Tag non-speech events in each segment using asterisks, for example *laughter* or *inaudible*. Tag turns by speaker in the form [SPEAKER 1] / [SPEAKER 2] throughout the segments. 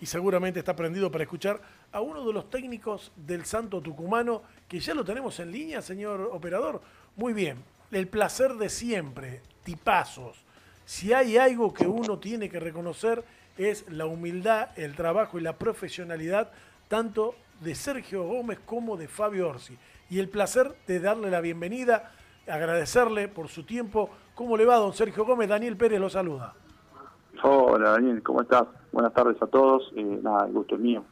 [SPEAKER 1] y seguramente está prendido para escuchar a uno de los técnicos del Santo Tucumano, que ya lo tenemos en línea, señor operador. Muy bien, el placer de siempre, tipazos. Si hay algo que uno tiene que reconocer es la humildad, el trabajo y la profesionalidad tanto de Sergio Gómez como de Fabio Orsi. Y el placer de darle la bienvenida, agradecerle por su tiempo. ¿Cómo le va, don Sergio Gómez? Daniel Pérez lo saluda.
[SPEAKER 2] Hola, Daniel, ¿cómo estás? Buenas tardes a todos. Eh, nada, el gusto es mío.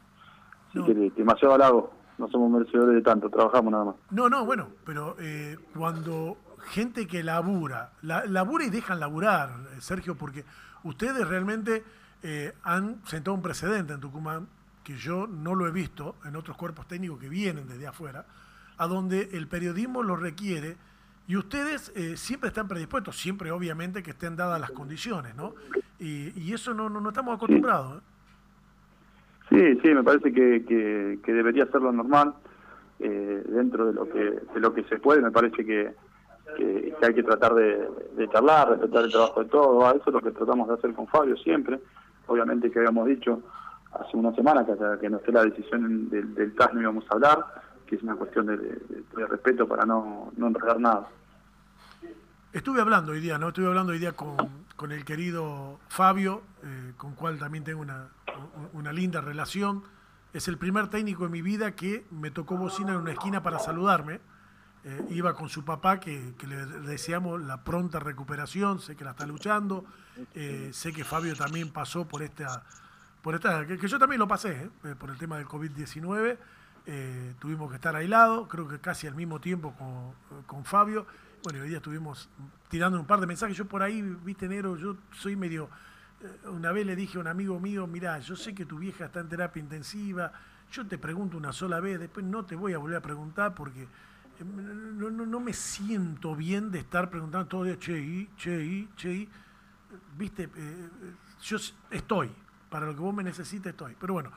[SPEAKER 2] Así que demasiado halago. No somos merecedores de tanto, trabajamos nada más.
[SPEAKER 1] No, no, bueno, pero eh, cuando gente que labura, labura y dejan laburar, eh, Sergio, porque ustedes realmente han sentado un precedente en Tucumán que yo no lo he visto en otros cuerpos técnicos que vienen desde afuera, a donde el periodismo lo requiere y ustedes siempre están predispuestos, siempre obviamente que estén dadas las condiciones, ¿no? Y, eso no, no, estamos acostumbrados.
[SPEAKER 2] ¿eh? Sí, sí, me parece que, que, debería ser lo normal. Eh, dentro de lo que de lo que se puede, me parece que, que, hay que tratar de, de, charlar, respetar el trabajo de todos. Eso es lo que tratamos de hacer con Fabio siempre. Obviamente que habíamos dicho hace una semana que hasta que no esté la decisión del, del TAS no íbamos a hablar, que es una cuestión de, de respeto para no, no enredar nada.
[SPEAKER 1] Estuve hablando hoy día, ¿no? Estuve hablando hoy día con, con el querido Fabio, eh, con cual también tengo una, una, linda relación. Es el primer técnico en mi vida que me tocó bocina en una esquina para saludarme. Eh, iba con su papá, que, le deseamos la pronta recuperación, sé que la está luchando, eh, sé que Fabio también pasó por esta, por esta que, yo también lo pasé, por el tema del COVID-19, tuvimos que estar aislados, creo que casi al mismo tiempo con, con Fabio, bueno, hoy día estuvimos tirando un par de mensajes. Yo por ahí, viste, negro, yo soy medio. Eh, una vez le dije a un amigo mío: Mirá, yo sé que tu vieja está en terapia intensiva. Yo te pregunto una sola vez, después no te voy a volver a preguntar porque eh, no, no, me siento bien de estar preguntando todo el día, che, y, che, y, che, y. Viste, eh, yo estoy, para lo que vos me necesites estoy. Pero bueno,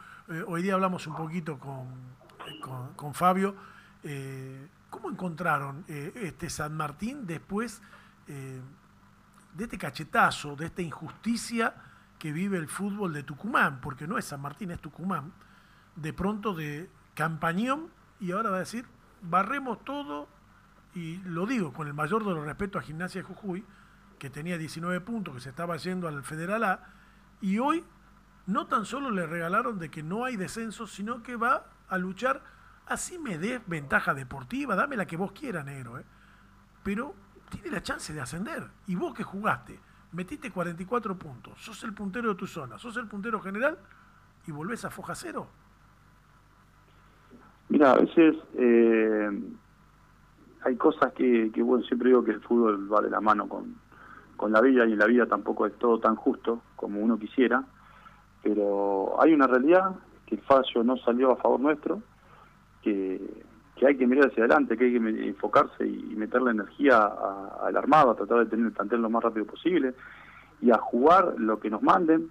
[SPEAKER 1] hoy día hablamos un poquito con, con, con Fabio. ¿Cómo encontraron eh, este San Martín después eh, de este cachetazo, de esta injusticia que vive el fútbol de Tucumán? Porque no es San Martín, es Tucumán. De pronto de campañón y ahora va a decir, barremos todo y lo digo con el mayor de los respetos a Gimnasia de Jujuy, que tenía 19 puntos, que se estaba yendo al Federal A, y hoy no tan solo le regalaron de que no hay descenso, sino que va a luchar Así me dé ventaja deportiva, dame la que vos quieras, negro. ¿eh? Pero tiene la chance de ascender. Y vos que jugaste, metiste 44 puntos, sos el puntero de tu zona, sos el puntero general y volvés a foja cero.
[SPEAKER 2] Mira, a veces eh, hay cosas que, que, bueno, siempre digo que el fútbol va de la mano con, con la vida y en la vida tampoco es todo tan justo como uno quisiera, pero hay una realidad que el fallo no salió a favor nuestro que, hay que mirar hacia adelante, que hay que enfocarse y meter la energía al armado, a tratar de tener el plantel lo más rápido posible y a jugar lo que nos manden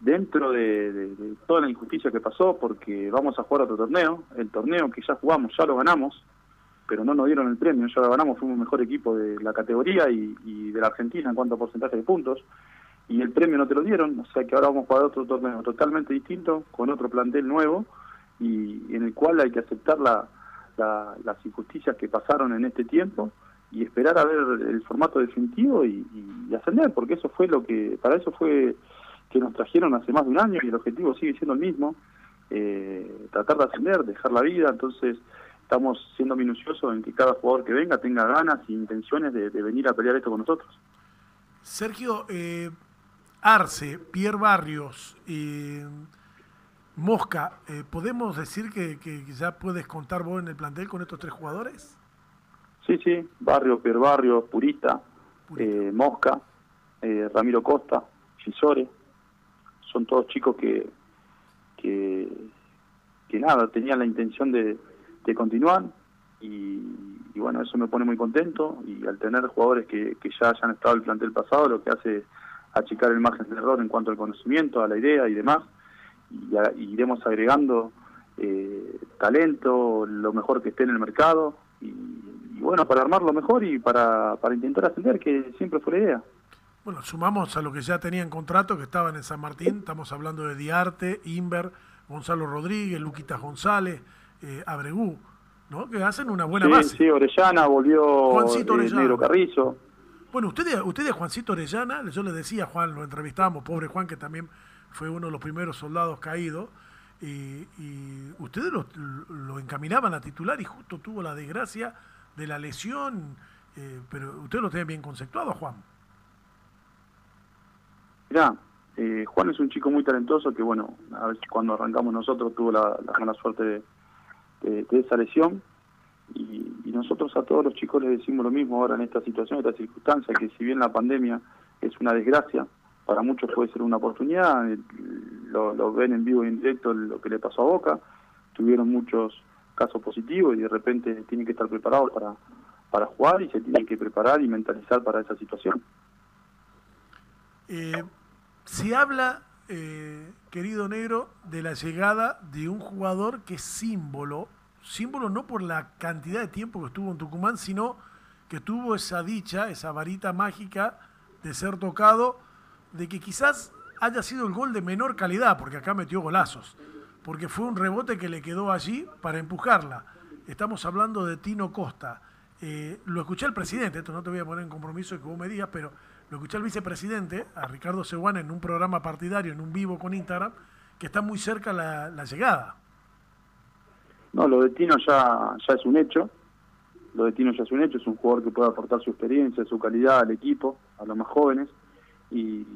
[SPEAKER 2] dentro de, toda la injusticia que pasó, porque vamos a jugar otro torneo, el torneo que ya jugamos, ya lo ganamos, pero no nos dieron el premio, ya lo ganamos, fuimos el mejor equipo de la categoría y, y de la Argentina en cuanto a porcentaje de puntos, y el premio no te lo dieron, o sea que ahora vamos a jugar otro torneo totalmente distinto, con otro plantel nuevo, y en el cual hay que aceptar la, las injusticias que pasaron en este tiempo y esperar a ver el formato definitivo y, ascender, porque eso fue lo que, para eso fue que nos trajeron hace más de un año y el objetivo sigue siendo el mismo, eh, tratar de ascender, dejar la vida, entonces estamos siendo minuciosos en que cada jugador que venga tenga ganas e intenciones de, venir a pelear esto con nosotros.
[SPEAKER 1] Sergio, eh, Arce, Pierre Barrios, eh, Mosca, eh, ¿podemos decir que, ya puedes contar vos en el plantel con estos tres jugadores?
[SPEAKER 2] Sí, sí, Barrio, Per Barrio, Purita, eh, Mosca, eh, Ramiro Costa, Gisore, son todos chicos que, que, nada, tenían la intención de, continuar y, bueno, eso me pone muy contento y al tener jugadores que, que ya hayan estado en el plantel pasado, lo que hace achicar el margen de error en cuanto al conocimiento, a la idea y demás y, iremos agregando eh, talento, lo mejor que esté en el mercado y, bueno, para armarlo mejor y para, para intentar ascender, que siempre fue la idea.
[SPEAKER 1] Bueno, sumamos a lo que ya tenían contrato, que estaban en San Martín, estamos hablando de Diarte, Inver, Gonzalo Rodríguez, Luquita González, eh, Abregú, ¿no? Que hacen una buena base.
[SPEAKER 2] Sí, Orellana, volvió Juancito eh, Negro Carrizo.
[SPEAKER 1] Bueno, ustedes, ustedes, Juancito Orellana, yo le decía a Juan, lo entrevistamos, pobre Juan, que también fue uno de los primeros soldados caídos, y, ustedes lo, encaminaban a titular y justo tuvo la desgracia de la lesión, eh, pero ustedes lo tienen bien conceptuado, Juan.
[SPEAKER 2] Mirá, eh, Juan es un chico muy talentoso que, bueno, a veces cuando arrancamos nosotros tuvo la, mala suerte de, esa lesión. Y, nosotros a todos los chicos les decimos lo mismo ahora en esta situación, en esta circunstancia, que si bien la pandemia es una desgracia, para muchos puede ser una oportunidad, eh, lo, ven en vivo y en directo lo que le pasó a Boca, tuvieron muchos casos positivos y de repente tienen que estar preparados para, para jugar y se tienen que preparar y mentalizar para esa situación.
[SPEAKER 1] Eh, se habla, eh, querido negro, de la llegada de un jugador que es símbolo, símbolo no por la cantidad de tiempo que estuvo en Tucumán, sino que tuvo esa dicha, esa varita mágica de ser tocado, de que quizás haya sido el gol de menor calidad, porque acá metió golazos, porque fue un rebote que le quedó allí para empujarla. Estamos hablando de Tino Costa. Eh, lo escuché al presidente, esto no te voy a poner en compromiso que vos me digas, pero lo escuché al vicepresidente, a Ricardo Seguana, en un programa partidario, en un vivo con Instagram, que está muy cerca la, llegada.
[SPEAKER 2] No, lo de Tino ya, ya es un hecho. Lo de Tino ya es un hecho. Es un jugador que puede aportar su experiencia, su calidad al equipo, a los más jóvenes. Y,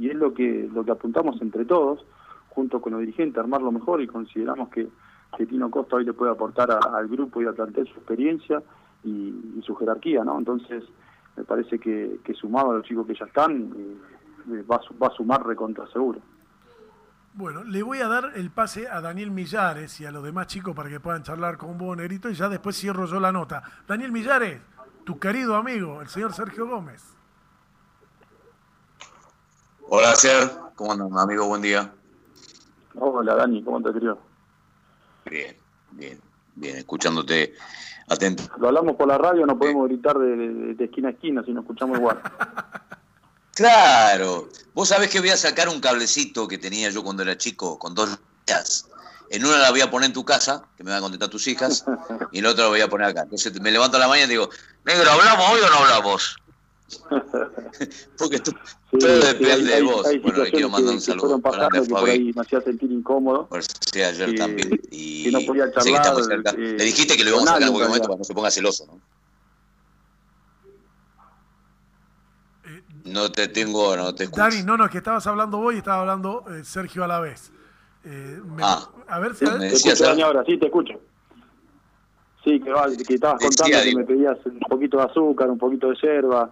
[SPEAKER 2] es lo que, lo que apuntamos entre todos, junto con los dirigentes, armarlo mejor y consideramos que, que Tino Costa hoy le puede aportar al grupo y a plantear su experiencia y, y su jerarquía, ¿no? Entonces, me parece que, sumado a los chicos que ya están, eh, va, va, a sumar recontra seguro.
[SPEAKER 1] Bueno, le voy a dar el pase a Daniel Millares y a los demás chicos para que puedan charlar con vos, Negrito, y ya después cierro yo la nota. Daniel Millares, tu querido amigo, el señor Sergio Gómez.
[SPEAKER 3] Hola, Ser. ¿Cómo andas, amigo? Buen día.
[SPEAKER 2] Hola, Dani. ¿Cómo te crió?
[SPEAKER 3] Bien, bien, bien. Escuchándote Atento.
[SPEAKER 2] Lo hablamos por la radio, no podemos gritar de, esquina a esquina si nos escuchamos igual. *laughs*
[SPEAKER 3] Claro. Vos sabés que voy a sacar un cablecito que tenía yo cuando era chico, con dos líneas. En una la voy a poner en tu casa, que me van a contestar tus hijas, *laughs* y en la otra la voy a poner acá. Entonces me levanto a la mañana y digo, negro, ¿hablamos hoy o no hablamos? *laughs* Porque tú, todo depende de vos. bueno, le quiero mandar un saludo
[SPEAKER 2] para Fabi. me hacía sentir incómodo.
[SPEAKER 3] Por si ayer también. Y no podía charlar, sé que estamos cerca. Eh, le dijiste que lo íbamos a sacar en cualquier momento para que no se ponga celoso, ¿no? No te tengo, no te escucho.
[SPEAKER 1] Dani, no, no, es que estabas hablando vos y estaba hablando eh, Sergio a la vez.
[SPEAKER 2] Eh, ah, a ver si... Me te escucho, Dani, ahora sí, te escucho. Sí, que, que estabas contando que me pedías un poquito de azúcar, un poquito de yerba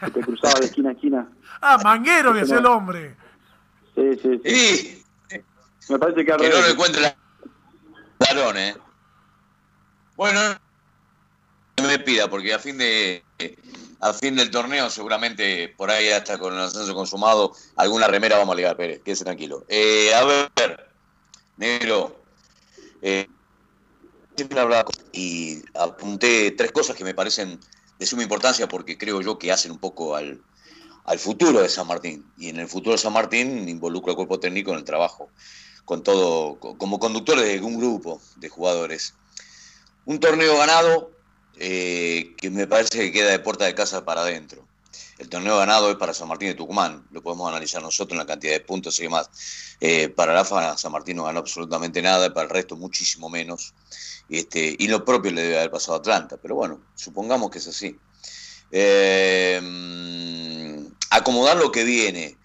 [SPEAKER 2] que te cruzaba de esquina a esquina. *laughs*
[SPEAKER 1] Ah, manguero que es el hombre.
[SPEAKER 2] Sí, sí, sí.
[SPEAKER 3] Me parece que, que no lo encuentre la varón, ¿eh? Bueno, no me pida, porque a fin de a fin del torneo seguramente por ahí hasta con el ascenso consumado alguna remera vamos a ligar, Pérez, quédese tranquilo. Eh, a ver, negro, eh, siempre y apunté tres cosas que me parecen de suma importancia porque creo yo que hacen un poco al, futuro de San Martín. Y en el futuro de San Martín involucro al cuerpo técnico en el trabajo, con todo, como conductores de un grupo de jugadores. Un torneo ganado eh, que me parece que queda de puerta de casa para adentro. El torneo ganado es para San Martín de Tucumán, lo podemos analizar nosotros en la cantidad de puntos y demás. Eh, para la San Martín no ganó absolutamente nada, para el resto muchísimo menos. Este, y lo propio le debe haber pasado a Atlanta, pero bueno, supongamos que es así. Eh, acomodar lo que viene.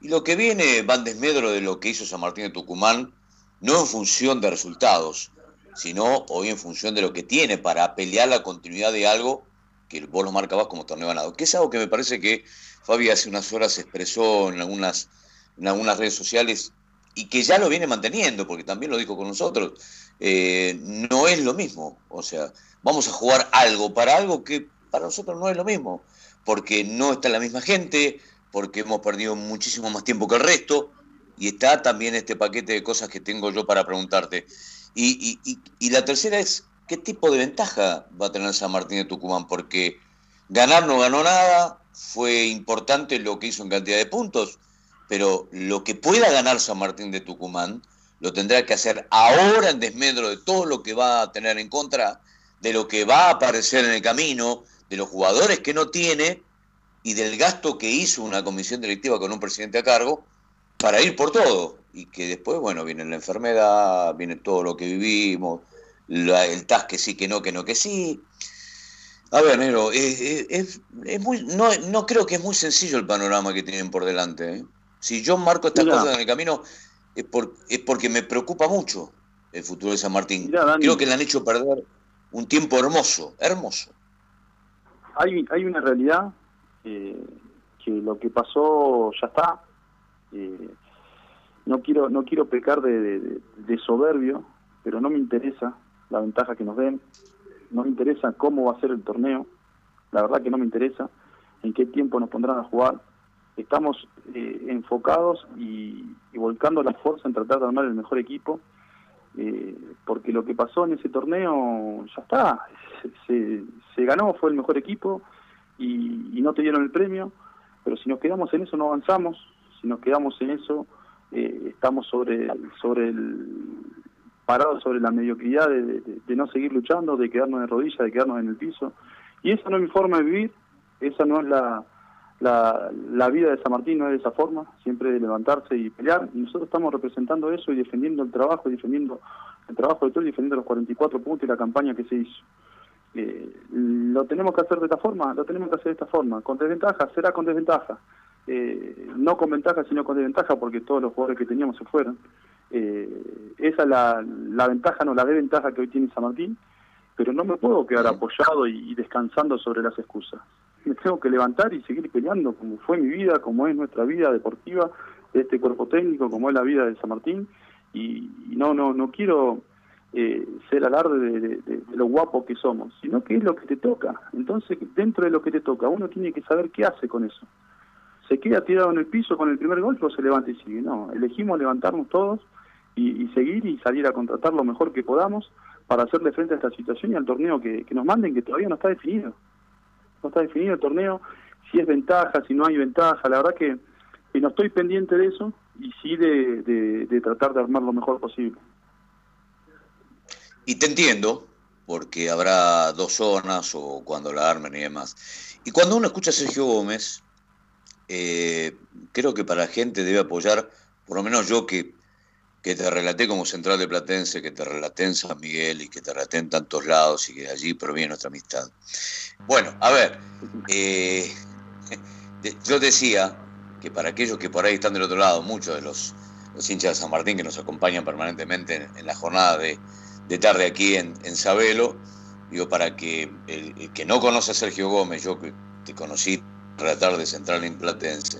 [SPEAKER 3] Y lo que viene va en desmedro de lo que hizo San Martín de Tucumán, no en función de resultados, sino hoy en función de lo que tiene para pelear la continuidad de algo que vos lo marcabas como torneo ganado, que es algo que me parece que Fabi hace unas horas expresó en algunas, en algunas redes sociales y que ya lo viene manteniendo, porque también lo dijo con nosotros, eh, no es lo mismo. O sea, vamos a jugar algo para algo que para nosotros no es lo mismo, porque no está la misma gente, porque hemos perdido muchísimo más tiempo que el resto, y está también este paquete de cosas que tengo yo para preguntarte. Y, y la tercera es, ¿qué tipo de ventaja va a tener San Martín de Tucumán? Porque ganar no ganó nada, fue importante lo que hizo en cantidad de puntos, pero lo que pueda ganar San Martín de Tucumán lo tendrá que hacer ahora en desmedro de todo lo que va a tener en contra, de lo que va a aparecer en el camino, de los jugadores que no tiene y del gasto que hizo una comisión directiva con un presidente a cargo para ir por todo. Y que después, bueno, viene la enfermedad, viene todo lo que vivimos, el TAS que sí, que no, que no, que sí. A ver, Nero, es, muy, no, no, creo que es muy sencillo el panorama que tienen por delante. ¿eh? Si yo marco estas cosas en el camino, es, por, es porque me preocupa mucho el futuro de San Martín. creo que le han hecho perder un tiempo hermoso, hermoso.
[SPEAKER 2] Hay, hay una realidad eh, que lo que pasó ya está. Eh, no quiero no quiero pecar de, soberbio, pero no me interesa la ventaja que nos den, no me interesa cómo va a ser el torneo, la verdad que no me interesa en qué tiempo nos pondrán a jugar. Estamos eh, enfocados y, volcando la fuerza en tratar de armar el mejor equipo, porque lo que pasó en ese torneo ya está, se, se ganó, fue el mejor equipo, y, no te dieron el premio, pero si nos quedamos en eso no avanzamos, si nos quedamos en eso eh, estamos sobre, sobre el parados sobre la mediocridad de, no seguir luchando, de quedarnos de rodillas, de quedarnos en el piso. Y esa no es mi forma de vivir, esa no es la, la, la, vida de San Martín, no es de esa forma, siempre de levantarse y pelear. Y nosotros estamos representando eso y defendiendo el trabajo, defendiendo el trabajo de todos, defendiendo los 44 puntos y la campaña que se hizo. Eh, lo tenemos que hacer de esta forma, lo tenemos que hacer de esta forma. Con desventaja, será con desventaja. Eh, no con ventaja, sino con desventaja, porque todos los jugadores que teníamos se fueron. Eh, esa es la, la ventaja, no la desventaja que hoy tiene San Martín, pero no me puedo quedar apoyado y, descansando sobre las excusas. Me tengo que levantar y seguir peleando, como fue mi vida, como es nuestra vida deportiva, de este cuerpo técnico, como es la vida de San Martín. Y, y no, no, no quiero eh, ser alarde de, lo guapo que somos, sino que es lo que te toca. Entonces, dentro de lo que te toca, uno tiene que saber qué hace con eso. ¿Se queda tirado en el piso con el primer golpe o se levanta y sigue? No, elegimos levantarnos todos y, seguir y salir a contratar lo mejor que podamos para hacerle frente a esta situación y al torneo que, nos manden, que todavía no está definido. No está definido el torneo, si es ventaja, si no hay ventaja. La verdad que, no estoy pendiente de eso y sí de tratar de armar lo mejor posible.
[SPEAKER 3] Y te entiendo, porque habrá dos zonas o cuando la armen y demás. Y cuando uno escucha a Sergio Gómez, eh, creo que para la gente debe apoyar, por lo menos yo que, que te relaté como central de Platense, que te relaté en San Miguel y que te relaté en tantos lados y que de allí proviene nuestra amistad. Bueno, a ver, eh, *laughs* yo decía que para aquellos que por ahí están del otro lado, muchos de los, hinchas de San Martín que nos acompañan permanentemente en la jornada de, de tarde aquí en, en Sabelo, digo, para que el, que no conoce a Sergio Gómez, yo que te conocí la tarde central en Platense,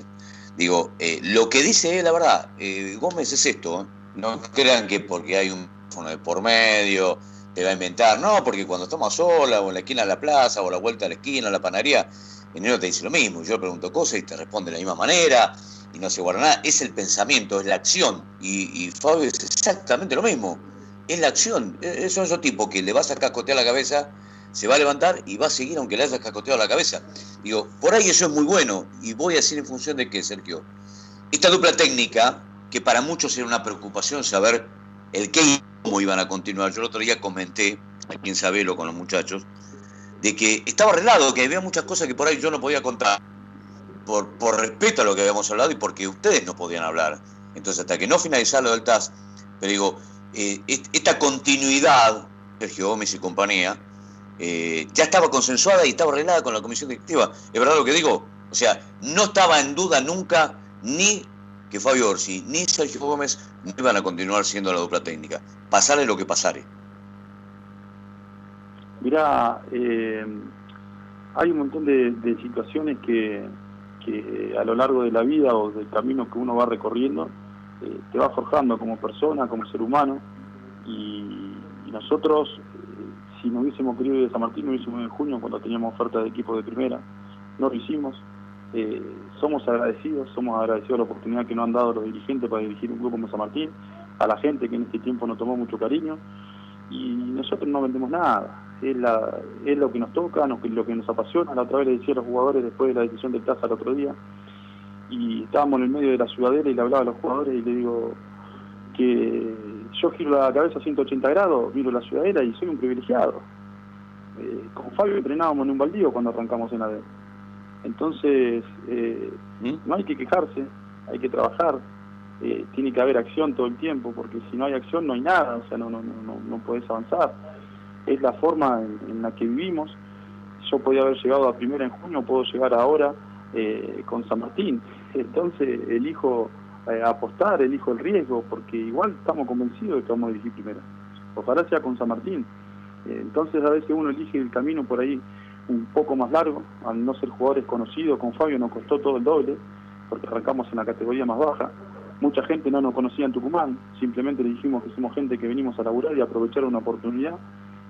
[SPEAKER 3] digo, eh, lo que dice él, la verdad, eh, Gómez es esto, ¿eh? no crean que porque hay un fono de por medio, te va a inventar, no, porque cuando estamos sola o en la esquina de la plaza o la vuelta a la esquina, a la panadería, enero te dice lo mismo, yo pregunto cosas y te responde de la misma manera y no se guarda nada, es el pensamiento, es la acción. Y, y Fabio es exactamente lo mismo. Es la acción. E, son esos tipos que le vas a cascotear la cabeza, se va a levantar y va a seguir aunque le hayas cascoteado la cabeza. Digo, por ahí eso es muy bueno. Y voy a decir en función de qué, Sergio. Esta dupla técnica, que para muchos era una preocupación saber el qué y cómo iban a continuar. Yo el otro día comenté, aquí en Sabelo con los muchachos, de que estaba arreglado, que había muchas cosas que por ahí yo no podía contar, por, por respeto a lo que habíamos hablado y porque ustedes no podían hablar. Entonces, hasta que no finalizara lo del TAS, pero digo, eh, esta continuidad, Sergio Gómez y compañía, eh, ya estaba consensuada y estaba arreglada con la comisión directiva. ¿Es verdad lo que digo? O sea, no estaba en duda nunca ni que Fabio Orsi ni Sergio Gómez no iban a continuar siendo la dupla técnica, pasarle lo que pasare.
[SPEAKER 2] Mirá, eh, hay un montón de, situaciones que, que, a lo largo de la vida o del camino que uno va recorriendo eh, te va forjando como persona, como ser humano, y, nosotros, eh, si no hubiésemos querido ir a San Martín, lo hubiésemos en junio cuando teníamos oferta de equipo de primera, no lo hicimos. Eh, somos agradecidos, somos agradecidos a la oportunidad que nos han dado los dirigentes para dirigir un grupo como San Martín, a la gente que en este tiempo nos tomó mucho cariño, y nosotros no vendemos nada. es, lo que nos toca, lo que nos apasiona. La otra vez le decía a los jugadores después de la decisión del TASA el otro día, y estábamos en el medio de la ciudadela y le hablaba a los jugadores y le digo que yo giro la cabeza a 180 grados, miro la ciudadela y soy un privilegiado. Eh, con Fabio entrenábamos en un baldío cuando arrancamos en la D. Entonces, eh, ¿Mm? no hay que quejarse, hay que trabajar, eh, tiene que haber acción todo el tiempo, porque si no hay acción no hay nada, o sea, no, no, no, no puedes avanzar. Es la forma en, la que vivimos. Yo podía haber llegado a primera en junio, puedo llegar ahora eh, con San Martín. Entonces, elijo eh, apostar, elijo el riesgo, porque igual estamos convencidos de que vamos a dirigir primera. Ojalá sea con San Martín. entonces, a veces uno elige el camino por ahí un poco más largo, al no ser jugadores conocidos, con Fabio nos costó todo el doble, porque arrancamos en la categoría más baja. Mucha gente no nos conocía en Tucumán, simplemente le dijimos que somos gente que venimos a laburar y aprovechar una oportunidad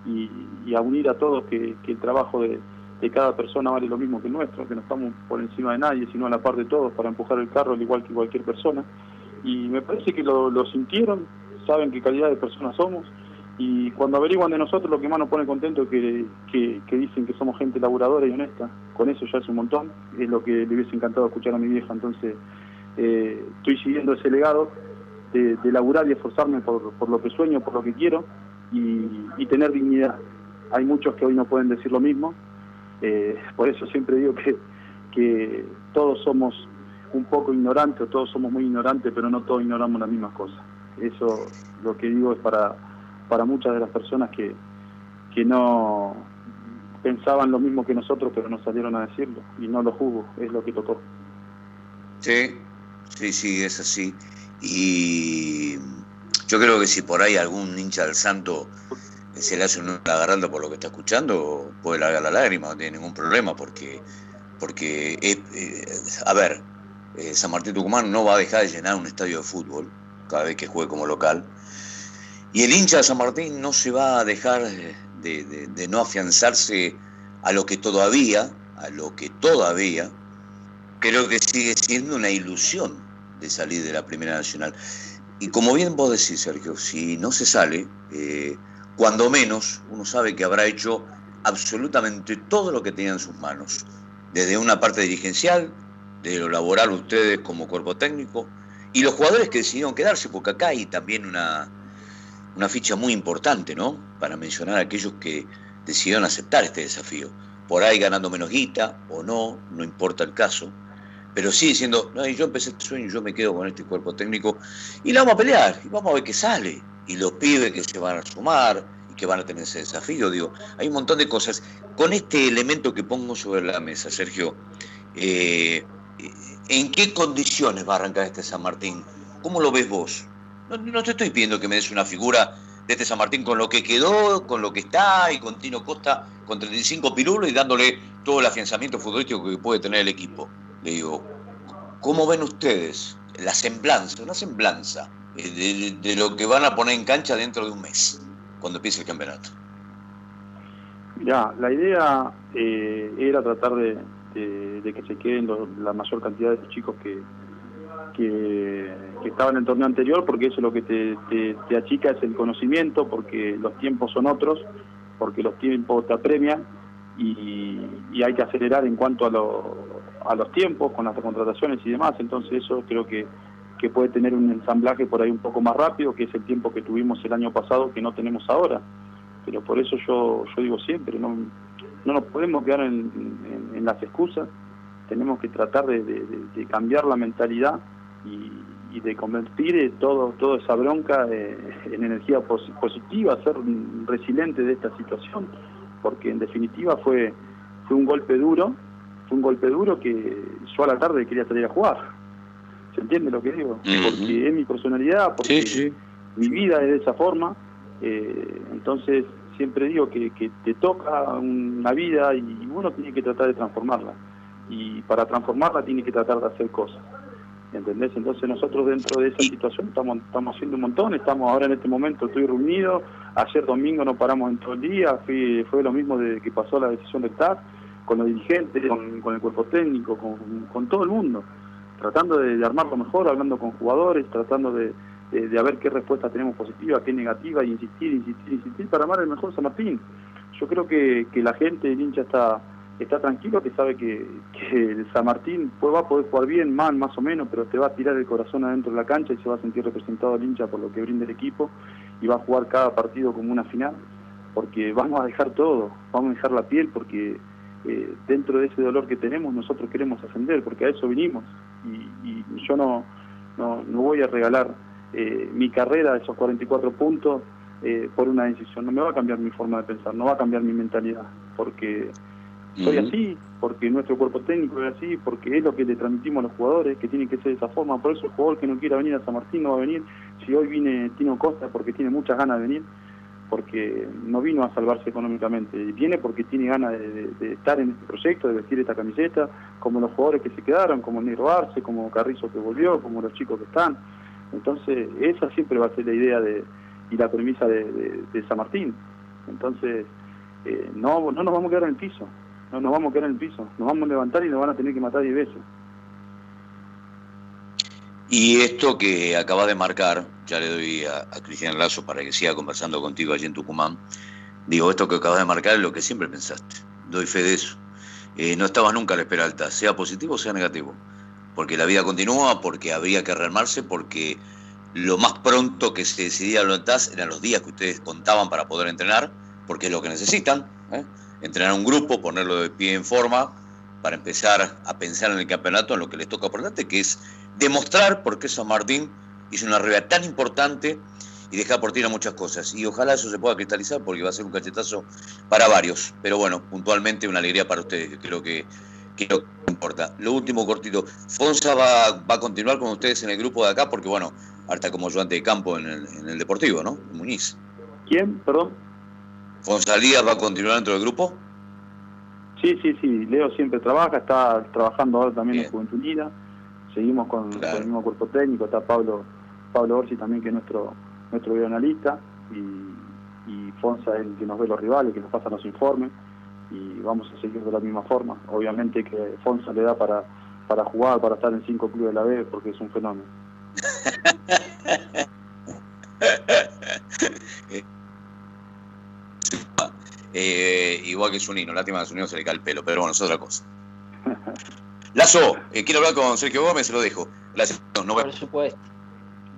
[SPEAKER 2] y, a unir a todos que, el trabajo de, cada persona vale lo mismo que nuestro, que no estamos por encima de nadie, sino a la par de todos para empujar el carro al igual que cualquier persona. Y me parece que lo, lo sintieron, saben qué calidad de personas somos y cuando averiguan de nosotros lo que más nos pone contento es que, que, dicen que somos gente laburadora y honesta. Con eso ya es un montón, es lo que le hubiese encantado escuchar a mi vieja. Entonces eh, estoy siguiendo ese legado de, laburar y esforzarme por, por, lo que sueño, por lo que quiero y, tener dignidad. Hay muchos que hoy no pueden decir lo mismo, eh, por eso siempre digo que, que todos somos un poco ignorantes, todos somos muy ignorantes, pero no todos ignoramos las mismas cosas. Eso lo que digo es para para muchas de las personas que, que no pensaban lo mismo que nosotros, pero no salieron a decirlo. Y no lo juzgo, es lo que tocó.
[SPEAKER 3] Sí, sí, sí, es así. Y yo creo que si por ahí algún hincha del santo se le hace una agarrando por lo que está escuchando, puede largar la lágrima, no tiene ningún problema, porque, porque eh, a ver, eh, San Martín Tucumán no va a dejar de llenar un estadio de fútbol cada vez que juegue como local. Y el hincha de San Martín no se va a dejar de, no afianzarse a lo que todavía, a lo que todavía, creo que sigue siendo una ilusión de salir de la Primera Nacional. Y como bien vos decís, Sergio, si no se sale, eh, cuando menos uno sabe que habrá hecho absolutamente todo lo que tenía en sus manos, desde una parte dirigencial, de lo laboral ustedes como cuerpo técnico, y los jugadores que decidieron quedarse, porque acá hay también una, una ficha muy importante, ¿no? Para mencionar a aquellos que decidieron aceptar este desafío. Por ahí ganando menos guita o no, no importa el caso. Pero sí diciendo, no, yo empecé este sueño, yo me quedo con este cuerpo técnico y la vamos a pelear y vamos a ver qué sale. Y los pibes que se van a sumar y que van a tener ese desafío, digo, hay un montón de cosas. Con este elemento que pongo sobre la mesa, Sergio, eh, ¿en qué condiciones va a arrancar este San Martín? ¿Cómo lo ves vos? No, te estoy pidiendo que me des una figura de este San Martín con lo que quedó, con lo que está, y con Tino Costa con 35 pirulos y dándole todo el afianzamiento futbolístico que puede tener el equipo. Le digo, ¿cómo ven ustedes la semblanza, una semblanza eh, de, lo que van a poner en cancha dentro de un mes, cuando empiece el campeonato?
[SPEAKER 2] Ya, la idea eh, era tratar de, que se queden la mayor cantidad de chicos que, que, estaba en el torneo anterior, porque eso es lo que te, achica, es el conocimiento, porque los tiempos son otros, porque los tiempos te apremian y, hay que acelerar en cuanto a, a los tiempos, con las contrataciones y demás, entonces eso creo que, que puede tener un ensamblaje por ahí un poco más rápido, que es el tiempo que tuvimos el año pasado, que no tenemos ahora. Pero por eso yo, yo digo siempre, no, no nos podemos quedar en, las excusas, tenemos que tratar de cambiar la mentalidad y, de convertir todo, toda esa bronca eh, en energía positiva, ser resiliente de esta situación, porque en definitiva fue, fue un golpe duro, fue un golpe duro que yo a la tarde quería salir a jugar. ¿Se entiende lo que digo? Porque es mi personalidad, porque mi vida es de esa forma, eh, entonces siempre digo que, que te toca una vida y uno tiene que tratar de transformarla. Y para transformarla tiene que tratar de hacer cosas. ¿entendés? Entonces nosotros dentro de esa situación estamos, estamos haciendo un montón, estamos ahora en este momento, estoy reunido, ayer domingo no paramos en todo el día, fue lo mismo de que pasó la decisión del TAR, con los dirigentes, con, el cuerpo técnico, con, todo el mundo, tratando de, armarlo mejor, hablando con jugadores, tratando de, de, ver qué respuesta tenemos positiva, qué negativa, y insistir, insistir, insistir para armar el mejor San Martín. yo creo que, que la gente, el hincha está está tranquilo, que sabe que, que el San Martín pues, va a poder jugar bien, mal, más o menos, pero te va a tirar el corazón adentro de la cancha y se va a sentir representado el hincha por lo que brinda el equipo y va a jugar cada partido como una final, porque vamos a dejar todo, vamos a dejar la piel, porque eh, dentro de ese dolor que tenemos nosotros queremos ascender, porque a eso vinimos y, yo no, no, voy a regalar eh, mi carrera, esos 44 puntos, eh, por una decisión. No me va a cambiar mi forma de pensar, no va a cambiar mi mentalidad, porque soy así, porque nuestro cuerpo técnico es así, porque es lo que le transmitimos a los jugadores, que tiene que ser de esa forma. Por eso el jugador que no quiera venir a San Martín no va a venir. Si hoy viene Tino Costa porque tiene muchas ganas de venir, porque no vino a salvarse económicamente, viene porque tiene ganas de, estar en este proyecto, de vestir esta camiseta, como los jugadores que se quedaron, como Negro Arce, como Carrizo que volvió, como los chicos que están. Entonces, esa siempre va a ser la idea de, y la premisa de, San Martín. Entonces, eh, no, no nos vamos a quedar en el piso, no nos vamos a quedar en el piso, nos vamos a levantar y nos van a tener que matar 10 veces.
[SPEAKER 3] Y esto que acabas de marcar, ya le doy a, Cristian Lazo para que siga conversando contigo allí en Tucumán, digo, esto que acabas de marcar es lo que siempre pensaste, doy fe de eso. Eh, no estabas nunca a la espera sea positivo o sea negativo, porque la vida continúa, porque habría que rearmarse, porque lo más pronto que se decidía lo eran los días que ustedes contaban para poder entrenar, porque es lo que necesitan. ¿eh? entrenar un grupo, ponerlo de pie en forma, para empezar a pensar en el campeonato, en lo que les toca por delante, que es demostrar por qué San Martín hizo una realidad tan importante y deja por tierra muchas cosas. Y ojalá eso se pueda cristalizar porque va a ser un cachetazo para varios. Pero bueno, puntualmente una alegría para ustedes, que creo que, que importa. Lo último cortito, Fonsa va, va, a continuar con ustedes en el grupo de acá porque bueno, harta como ayudante de campo en el, en el Deportivo, ¿no? Muñiz.
[SPEAKER 2] ¿Quién? Perdón.
[SPEAKER 3] ¿Fonsalía va a continuar dentro del grupo?
[SPEAKER 2] Sí, sí, sí. Leo siempre trabaja, está trabajando ahora también en Juventud Unida. Seguimos con, el mismo cuerpo técnico. Está Pablo Pablo Orsi también, que es nuestro nuestro videoanalista. Y, y Fonsa es el que nos ve los rivales, que nos pasa los informes. Y vamos a seguir de la misma forma. Obviamente que Fonsa le da para, para jugar, para estar en cinco clubes de la B, porque es un fenómeno. *laughs*
[SPEAKER 3] Eh, igual que Zunino, lástima que a Zunino se le cae el pelo, pero bueno, es otra cosa. Lazo, eh, quiero hablar con Sergio Gómez, se lo dejo. Gracias.
[SPEAKER 4] Por supuesto.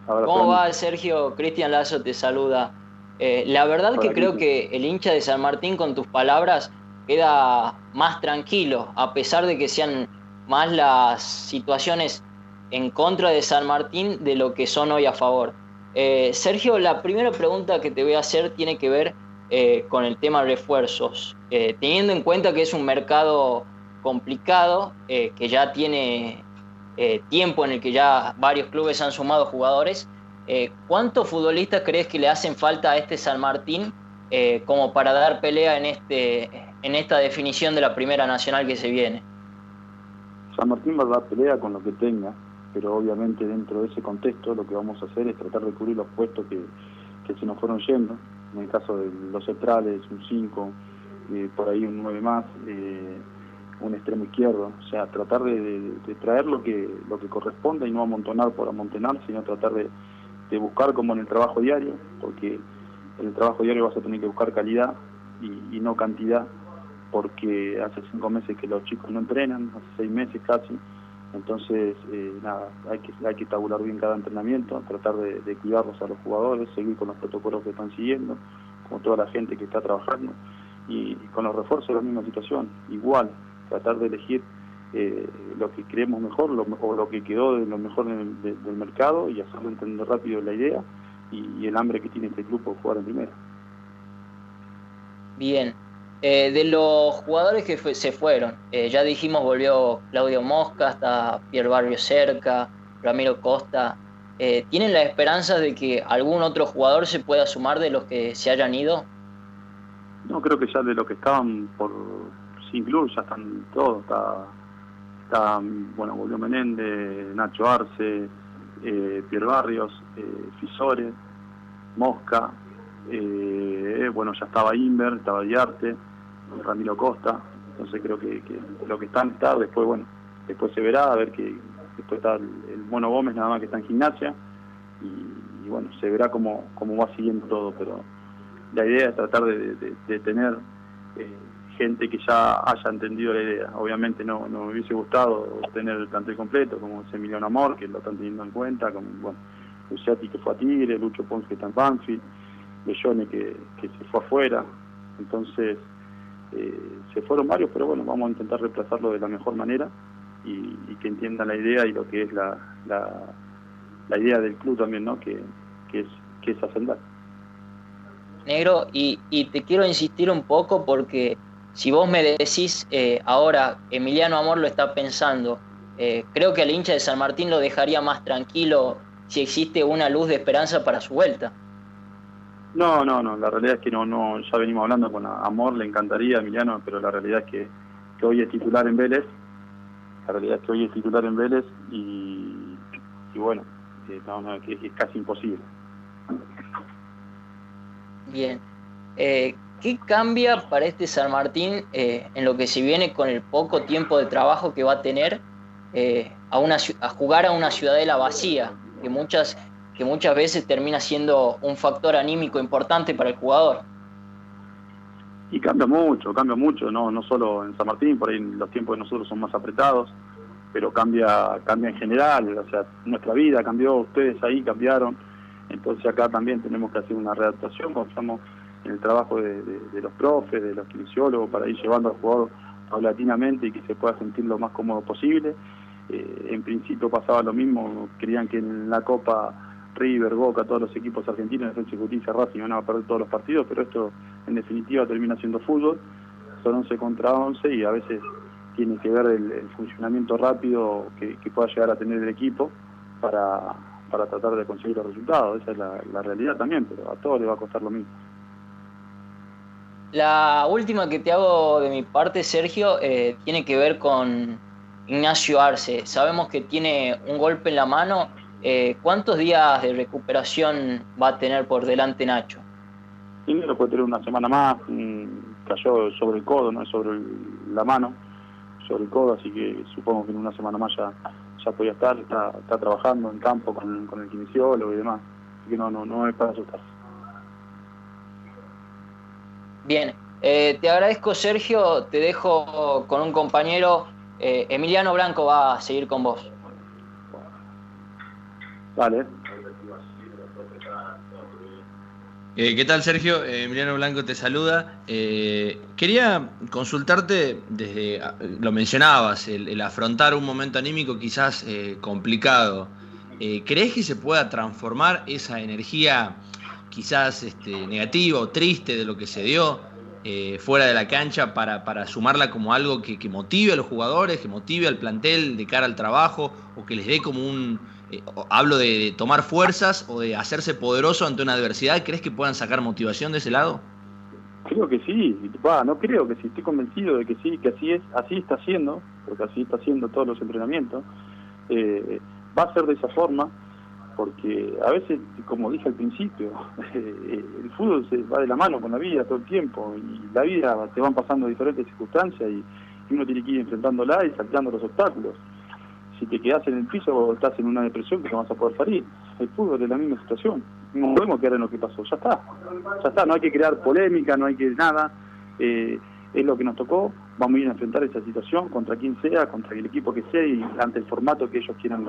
[SPEAKER 4] ¿Cómo va Sergio? Cristian Lazo te saluda. Eh, la verdad que creo que el hincha de San Martín con tus palabras queda más tranquilo, a pesar de que sean más las situaciones en contra de San Martín de lo que son hoy a favor. Sergio, la primera pregunta que te voy a hacer tiene que ver eh, con el tema refuerzos, eh, teniendo en cuenta que es un mercado complicado, eh, que ya tiene tiempo en el que ya varios clubes han sumado jugadores, ¿cuántos futbolistas crees que le hacen falta a este San Martín como para dar pelea en, este, en esta definición de la Primera Nacional que se viene?
[SPEAKER 2] San Martín va a dar pelea con lo que tenga, pero obviamente dentro de ese contexto lo que vamos a hacer es tratar de cubrir los puestos que, que se nos fueron yendo en el caso de los centrales, un 5, eh, por ahí un 9 más, eh, un extremo izquierdo. O sea, tratar de, traer lo que, lo que corresponde y no amontonar por amontonar, sino tratar de, buscar como en el trabajo diario, porque en el trabajo diario vas a tener que buscar calidad y, no cantidad, porque hace cinco meses que los chicos no entrenan, hace seis meses casi. Entonces, eh, nada, hay que, hay que tabular bien cada entrenamiento, tratar de, de, cuidarlos a los jugadores, seguir con los protocolos que están siguiendo, con toda la gente que está trabajando. Y, con los refuerzos la misma situación, igual, tratar de elegir eh, lo que creemos mejor lo, o lo que quedó de lo mejor del mercado y hacerlo entender rápido la idea y, el hambre que tiene este grupo de jugar en primera.
[SPEAKER 4] Bien, eh, de los jugadores que se fueron, eh, ya dijimos, volvió Claudio Mosca, hasta Pierre Barrio cerca, Ramiro Costa. Eh, ¿Tienen la esperanza de que algún otro jugador se pueda sumar de los que se hayan ido?
[SPEAKER 2] No, creo que ya de los que estaban por sin club ya están todos. Está, bueno, volvió Menéndez, Nacho Arce, Pierre Barrios, Fisore, Mosca, bueno, ya estaba Inver, estaba Diarte, Ramiro Costa, entonces creo que, lo que están está, después bueno, después se verá, a ver que después está el, Mono Gómez nada más que está en gimnasia y, bueno, se verá cómo, cómo va siguiendo todo, pero la idea es tratar de, tener gente que ya haya entendido la idea. Obviamente no, no me hubiese gustado tener el plantel completo, como Emiliano Amor, que lo están teniendo en cuenta, como bueno, Luciati que fue a Tigre, Lucho Pons que está en Banfield, Bellone que, que se fue afuera. Entonces, eh, se fueron varios, pero bueno, vamos a intentar reemplazarlo de la mejor manera y, que entiendan la idea y lo que es la, la, idea del club también, ¿no? Que, que es, que es ascender.
[SPEAKER 4] Negro, y, y te quiero insistir un poco porque si vos me decís eh, ahora, Emiliano Amor lo está pensando, eh, creo que al hincha de San Martín lo dejaría más tranquilo si existe una luz de esperanza para su vuelta.
[SPEAKER 2] No, no, no, la realidad es que no, no, ya venimos hablando con Amor, le encantaría Emiliano, pero la realidad es que, hoy es titular en Vélez, la realidad es que hoy es titular en Vélez y, bueno, eh, es casi imposible.
[SPEAKER 4] Bien. Eh, ¿Qué cambia para este San Martín eh, en lo que se viene con el poco tiempo de trabajo que va a tener eh, a, jugar a una ciudadela vacía, que muchas, que muchas veces termina siendo un factor anímico importante para el jugador?
[SPEAKER 2] Y cambia mucho, cambia mucho, no, no solo en San Martín, por ahí los tiempos de nosotros son más apretados, pero cambia, cambia en general, o sea, nuestra vida cambió, ustedes ahí cambiaron, entonces acá también tenemos que hacer una readaptación, estamos en el trabajo de, los profes, de los kinesiólogos, para ir llevando al jugador paulatinamente y que se pueda sentir lo más cómodo posible. Eh, en principio pasaba lo mismo, querían que en la Copa River, Boca, todos los equipos argentinos, Defensa Justicia, Racing van a perder todos los partidos, pero esto en definitiva termina siendo fútbol, son 11 contra 11 y a veces tiene que ver el, funcionamiento rápido que, pueda llegar a tener el equipo para, tratar de conseguir los resultados, esa es la, la realidad también, pero a todos les va a costar lo mismo.
[SPEAKER 4] La última que te hago de mi parte, Sergio, eh, tiene que ver con Ignacio Arce. Sabemos que tiene un golpe en la mano. Eh, ¿Cuántos días de recuperación va a tener por delante Nacho?
[SPEAKER 2] Primero puede tener una semana más. Mm, cayó sobre el codo, no sobre la mano, sobre el codo, así que supongo que en una semana más ya, ya podía estar. Está, trabajando en campo con, con el kinesiólogo y demás. Así que no, no, no es para asustarse.
[SPEAKER 4] Bien, eh, te agradezco Sergio, te dejo con un compañero. Eh, Emiliano Blanco va a seguir con vos.
[SPEAKER 2] Vale.
[SPEAKER 5] Eh, ¿Qué tal Sergio? Emiliano Blanco te saluda. quería consultarte desde, lo mencionabas, el, afrontar un momento anímico quizás complicado. ¿Crees que se pueda transformar esa energía quizás este, negativa triste de lo que se dio eh, fuera de la cancha para, para sumarla como algo que, motive a los jugadores, que motive al plantel de cara al trabajo o que les dé como un... Eh, hablo de, tomar fuerzas o de hacerse poderoso ante una adversidad. ¿Crees que puedan sacar motivación de ese lado?
[SPEAKER 2] Creo que sí, no creo que sí, estoy convencido de que sí, que así es, así está haciendo, porque así está haciendo todos los entrenamientos. Eh, va a ser de esa forma porque a veces, como dije al principio, *laughs* el fútbol se va de la mano con la vida todo el tiempo y la vida te van pasando diferentes circunstancias y, uno tiene que ir enfrentándola y saltando los obstáculos. Si te quedas en el piso estás en una depresión que no vas a poder salir. El fútbol es la misma situación. No podemos quedar en lo que pasó. Ya está. Ya está. No hay que crear polémica, no hay que nada. Eh, es lo que nos tocó. Vamos a ir a enfrentar esa situación contra quien sea, contra el equipo que sea y ante el formato que ellos quieran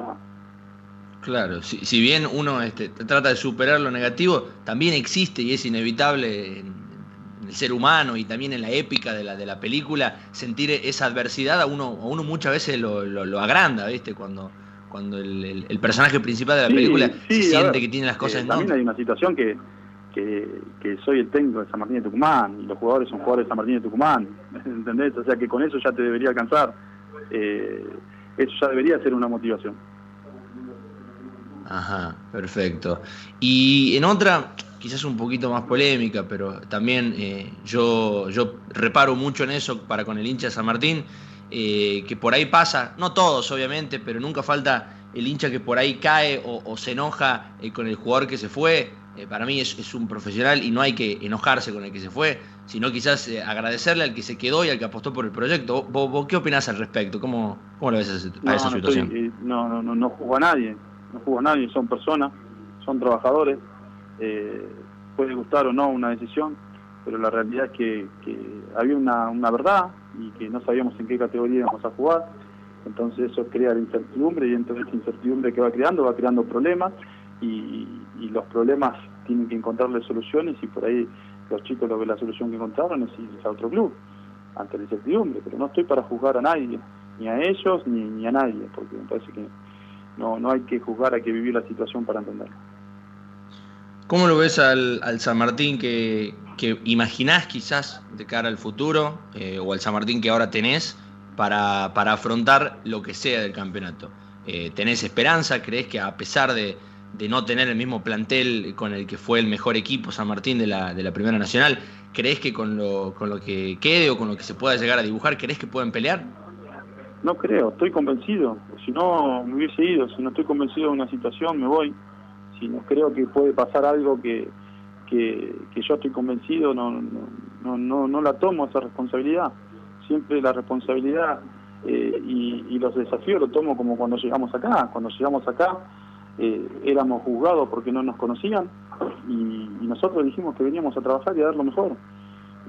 [SPEAKER 5] Claro, si, bien uno este, trata de superar lo negativo, también existe y es inevitable en, el ser humano y también en la épica de la, de la película sentir esa adversidad a uno, a uno muchas veces lo, lo, agranda, ¿viste? Cuando, cuando el, personaje principal de la película se siente que tiene las cosas eh, en
[SPEAKER 2] También hay una situación que, que, soy el técnico de San Martín de Tucumán y los jugadores son jugadores de San Martín de Tucumán, *laughs* ¿entendés? O sea que con eso ya te debería alcanzar. Eh, eso ya debería ser una motivación.
[SPEAKER 5] Ajá, perfecto. Y en otra, quizás un poquito más polémica, pero también eh, yo, yo reparo mucho en eso para con el hincha de San Martín, eh, que por ahí pasa, no todos obviamente, pero nunca falta el hincha que por ahí cae o, se enoja eh, con el jugador que se fue. para mí es, un profesional y no hay que enojarse con el que se fue, sino quizás agradecerle al que se quedó y al que apostó por el proyecto. ¿Vos, qué opinás al respecto? ¿Cómo, cómo lo ves a, esa situación?
[SPEAKER 2] no, no, no, no jugó a nadie no jugó nadie, son personas, son trabajadores, eh, puede gustar o no una decisión, pero la realidad es que, había una, una, verdad y que no sabíamos en qué categoría íbamos a jugar, entonces eso crea la incertidumbre y entonces esa incertidumbre que va creando va creando problemas y, los problemas tienen que encontrarle soluciones y por ahí los chicos lo que la solución que encontraron es irse a otro club ante la incertidumbre, pero no estoy para juzgar a nadie, ni a ellos ni, ni a nadie, porque me parece que no, no hay que juzgar, hay que vivir la situación para entenderla.
[SPEAKER 5] ¿Cómo lo ves al, San Martín que, que, imaginás quizás de cara al futuro, eh, o al San Martín que ahora tenés, para, para afrontar lo que sea del campeonato? Eh, ¿Tenés esperanza? ¿Crees que a pesar de, de, no tener el mismo plantel con el que fue el mejor equipo San Martín de la, de la Primera Nacional, ¿crees que con lo, con lo que quede o con lo que se pueda llegar a dibujar, crees que pueden pelear?
[SPEAKER 2] No creo, estoy convencido. Si no, me hubiese ido. Si no estoy convencido de una situación, me voy si no creo que puede pasar algo que, que, yo estoy convencido, no, no, no, no la tomo esa responsabilidad. Siempre la responsabilidad eh, y, los desafíos lo tomo como cuando llegamos acá. Cuando llegamos acá eh, éramos juzgados porque no nos conocían y, nosotros dijimos que veníamos a trabajar y a dar lo mejor.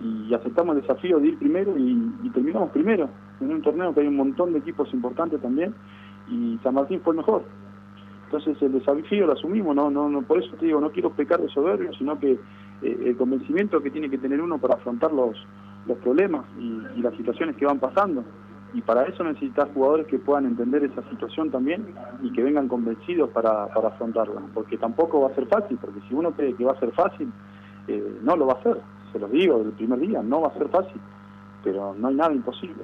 [SPEAKER 2] Y aceptamos el desafío de ir primero y terminamos primero en un torneo que hay un montón de equipos importantes también y San Martín fue el mejor. Entonces el desafío lo asumimos, no, no, no, por eso te digo, no quiero pecar de soberbio, sino que eh, el convencimiento que tiene que tener uno para afrontar los, los problemas y, las situaciones que van pasando. Y para eso necesitas jugadores que puedan entender esa situación también y que vengan convencidos para, para afrontarla. Porque tampoco va a ser fácil, porque si uno cree que va a ser fácil, eh, no lo va a hacer. Se los digo desde el primer día, no va a ser fácil, pero no hay nada imposible.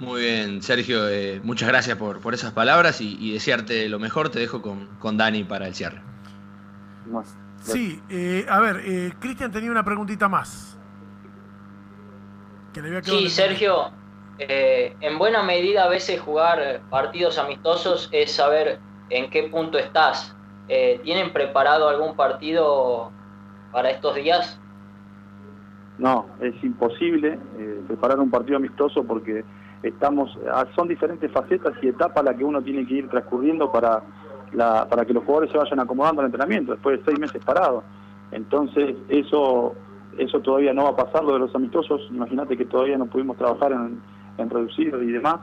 [SPEAKER 5] Muy bien, Sergio, eh, muchas gracias por, por esas palabras y, desearte lo mejor. Te dejo con, con Dani para el cierre.
[SPEAKER 1] Sí, eh, a ver, eh, Cristian tenía una preguntita más.
[SPEAKER 4] sí, Sergio, en buena medida a veces jugar partidos amistosos es saber en qué punto estás. ¿Tienen preparado algún partido para estos días?
[SPEAKER 2] No, es imposible preparar un partido amistoso porque estamos ah, son diferentes facetas y etapas las que uno tiene que ir transcurriendo para para que los jugadores se vayan acomodando al entrenamiento después de seis meses parados entonces eso eso todavía no va a pasar lo de los amistosos. Imagínate que todavía no pudimos trabajar en, en y demás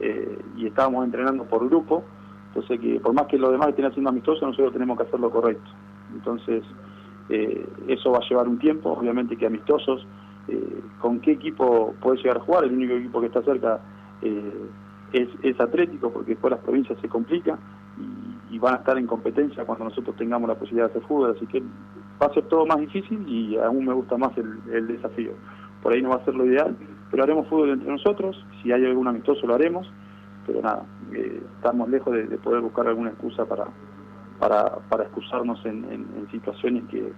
[SPEAKER 2] eh, y estábamos entrenando por grupo. Entonces que por más que los demás estén haciendo amistosos nosotros tenemos que hacer lo correcto. Entonces eh, eso va a llevar un tiempo obviamente que amistosos eh, con qué equipo puede llegar a jugar, el único equipo que está cerca eh, es, Atlético, porque después las provincias se complican y, van a estar en competencia cuando nosotros tengamos la posibilidad de hacer fútbol, así que va a ser todo más difícil y aún me gusta más el, desafío. Por ahí no va a ser lo ideal, pero haremos fútbol entre nosotros, si hay algún amistoso lo haremos, pero nada, eh, estamos lejos de, poder buscar alguna excusa para, para excusarnos en situaciones que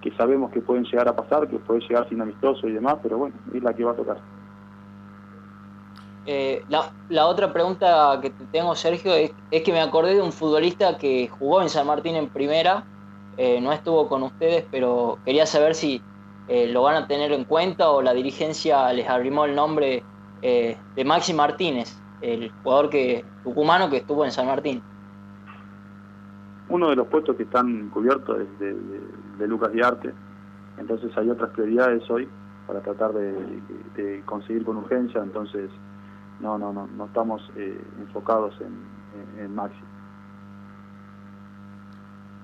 [SPEAKER 2] que sabemos que pueden llegar a pasar, que puede llegar sin amistoso y demás, pero bueno, es la que va a tocar.
[SPEAKER 4] Eh, la, otra pregunta que te tengo, Sergio, es, que me acordé de un futbolista que jugó en San Martín en primera, eh, no estuvo con ustedes, pero quería saber si eh, lo van a tener en cuenta o la dirigencia les arrimó el nombre de Maxi Martínez, el jugador que tucumano que estuvo en San Martín
[SPEAKER 2] uno de los puestos que están cubiertos es de, de Arte, entonces hay otras prioridades hoy para tratar de, conseguir con urgencia, entonces no, no, no, no estamos eh, enfocados en, en, Maxi.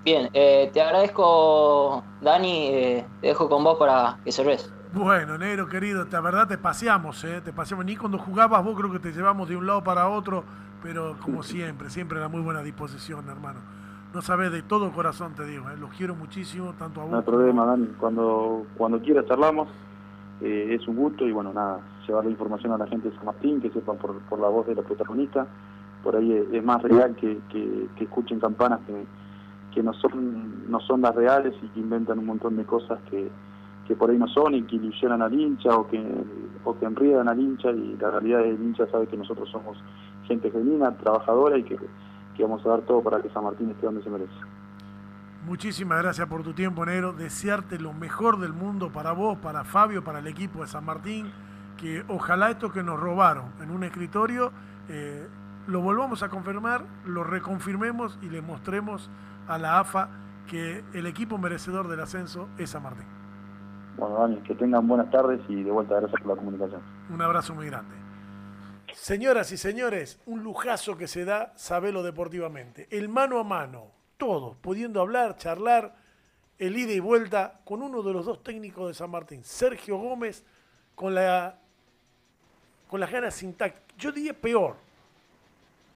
[SPEAKER 4] Bien, eh, te agradezco, Dani, eh, te dejo con vos para que cerres.
[SPEAKER 1] Bueno, negro querido, la verdad te paseamos, ¿eh? te paseamos. Ni cuando jugabas vos creo que te llevamos de un lado para otro, pero como *laughs* siempre, siempre a la muy buena disposición, hermano no sabes de todo corazón, te digo, ¿eh? los quiero muchísimo, tanto a vos.
[SPEAKER 2] No hay problema, Dani, cuando, cuando quieras charlamos, eh, es un gusto y bueno, nada, llevar la información a la gente de San Martín, que sepan por, por la voz de la protagonista, por ahí es, más real que, que, escuchen campanas que, que no son no son las reales y que inventan un montón de cosas que, que por ahí no son y que ilusionan al hincha o que, o que enriedan al hincha y la realidad del hincha sabe que nosotros somos gente genuina, trabajadora y que que vamos a dar todo para que San Martín esté donde se merece.
[SPEAKER 1] Muchísimas gracias por tu tiempo, Negro. Desearte lo mejor del mundo para vos, para Fabio, para el equipo de San Martín. Que ojalá esto que nos robaron en un escritorio eh, lo volvamos a confirmar, lo reconfirmemos y le mostremos a la AFA que el equipo merecedor del ascenso es San Martín.
[SPEAKER 2] Bueno, Dani, que tengan buenas tardes y de vuelta gracias por la comunicación.
[SPEAKER 1] Un abrazo muy grande. Señoras y señores, un lujazo que se da Sabelo deportivamente. El mano a mano, todos, pudiendo hablar, charlar, el ida y vuelta con uno de los dos técnicos de San Martín, Sergio Gómez, con la con las ganas intactas. Yo diría peor,